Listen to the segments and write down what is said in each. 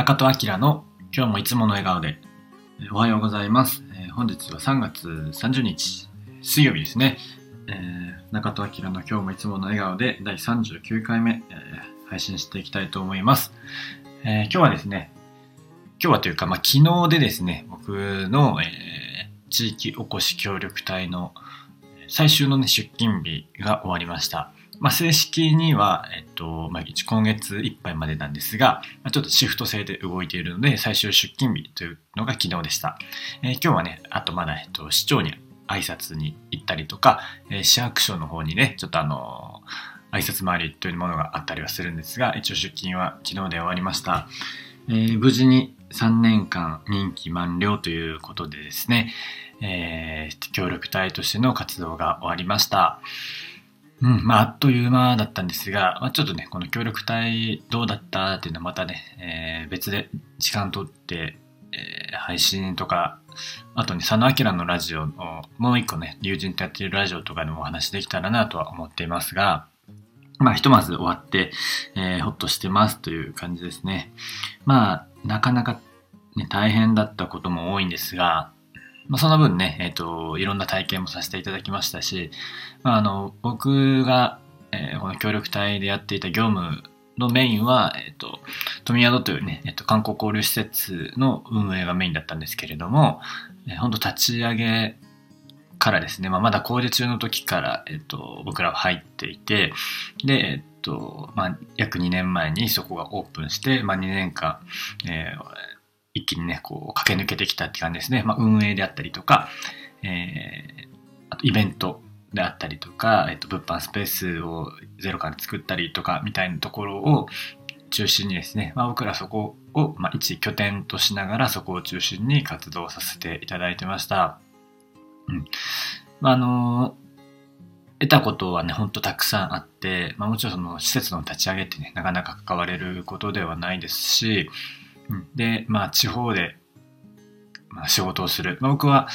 中戸明の今日もいつもの笑顔でおはようございます、えー本日は3月30日水曜日ですね、えー中戸明の今日もいつもの笑顔で第39回目、えー配信していきたいと思います、え今日はですね今日はというか、まあ、昨日でですね僕の、え地域おこし協力隊の最終の、ね、出勤日が終わりました。まあ、正式には、えっと、今月いっぱいまでなんですが、ちょっとシフト制で動いているので、最終出勤日というのが昨日でした。えー今日はね、あとまだ、えっと、市長に挨拶に行ったりとか、えー市役所の方にね、ちょっとあのー挨拶回りというものがあったりはするんですが、一応出勤は昨日で終わりました。えー無事に3年間任期満了ということでですね、え協力隊としての活動が終わりました。うん、まあ、あっという間だったんですが、まあ、ちょっとね、この協力隊どうだったっていうのはまたね、えー別で時間取って、えー配信とか、あとね、佐野明のラジオの、もう一個ね、友人とやってるラジオとかでもお話できたらなとは思っていますが、まあ、ひとまず終わって、えーほっとしてますという感じですね。まあ、なかなか、ね、大変だったことも多いんですが、まあ、その分ね、えっ、と、いろんな体験もさせていただきましたし、まあ、あの僕が、えーこの協力隊でやっていた業務のメインは、えっと富宿というね、えっと観光交流施設の運営がメインだったんですけれども、えー、本当立ち上げからですね、まあ、まだ工事中の時から、えっと僕らは入っていてで、えっとまあ、約2年前にそこがオープンして、まあ、2年間、えー一気にねこう駆け抜けてきたって感じですね、まあ、運営であったりとか、えーあとイベントであったりとか、えっと、物販スペースをゼロから作ったりとかみたいなところを中心にですね、まあ、僕らそこを、まあ、一拠点としながらそこを中心に活動させていただいてました。うん。まあ、あの得たことはね、ほんとたくさんあって、まあ、もちろんその施設の立ち上げってね、なかなか関われることではないですし、で、まあ、地方で、まあ、仕事をする。まあ、僕は、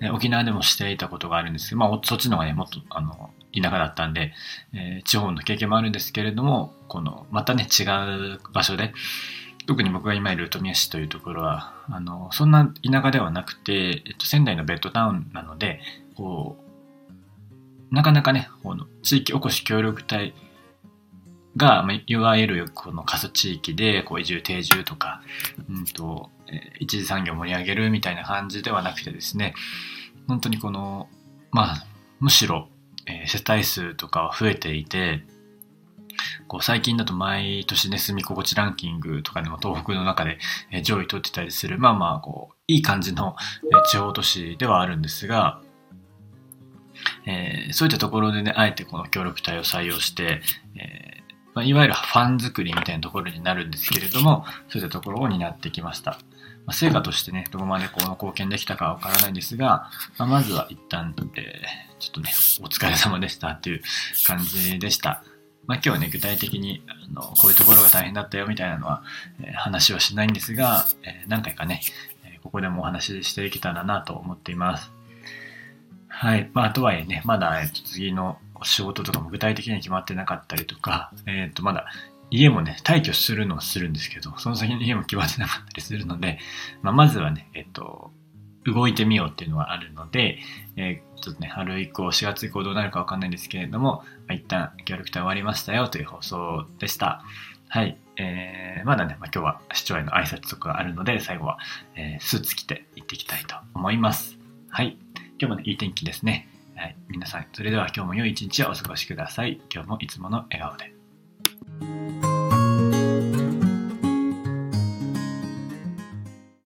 ね沖縄でもしていたことがあるんですけど、まあ、そっちの方がね、もっと、あの、田舎だったんで、えー地方の経験もあるんですけれども、この、またね、違う場所で、特に僕が今いる富谷市というところは、あの、そんな田舎ではなくて、えっと、仙台のベッドタウンなので、こう、なかなかね、この地域おこし協力隊が、まあいわゆるこの過疎地域で、こう移住定住とか、うんと、えー一次産業を盛り上げるみたいな感じではなくてですね、本当にこの、まあ、むしろ、えー世帯数とかは増えていて、こう最近だと毎年ね、住み心地ランキングとかでも東北の中で、上位取ってたりする、まあまあ、こう、いい感じの、地方都市ではあるんですが、えーそういったところでね、あえてこの協力隊を採用して、えまあ、いわゆるファン作りみたいなところになるんですけれども、そういったところを担ってきました。まあ、成果としてね、どこまでこの貢献できたかわからないんですが、まあ、まずは一旦、えーちょっとね、お疲れ様でしたっていう感じでした。まあ、今日はね、具体的にあのこういうところが大変だったよみたいなのは、えー話はしないんですが、えー何回かね、えここでもお話ししていけたらなと思っています。はい。まあ、とはいえね、まだ、えっと次の仕事とかも具体的には決まってなかったりとか、えっ、と、まだ家もね、退去するのはするんですけど、その先の家も決まってなかったりするので、まあ、まずはね、えっ、と、動いてみようっていうのはあるので、えーちょっとね、春以降、4月以降どうなるかわかんないんですけれども、まあ、一旦協力隊終わりましたよという放送でした。はい。えー、まだね、まあ、今日は市長への挨拶とかあるので、最後は、えースーツ着て行っていきたいと思います。はい。今日もね、いい天気ですね。はい。皆さん、それでは今日も良い一日をお過ごしください。今日もいつもの笑顔で。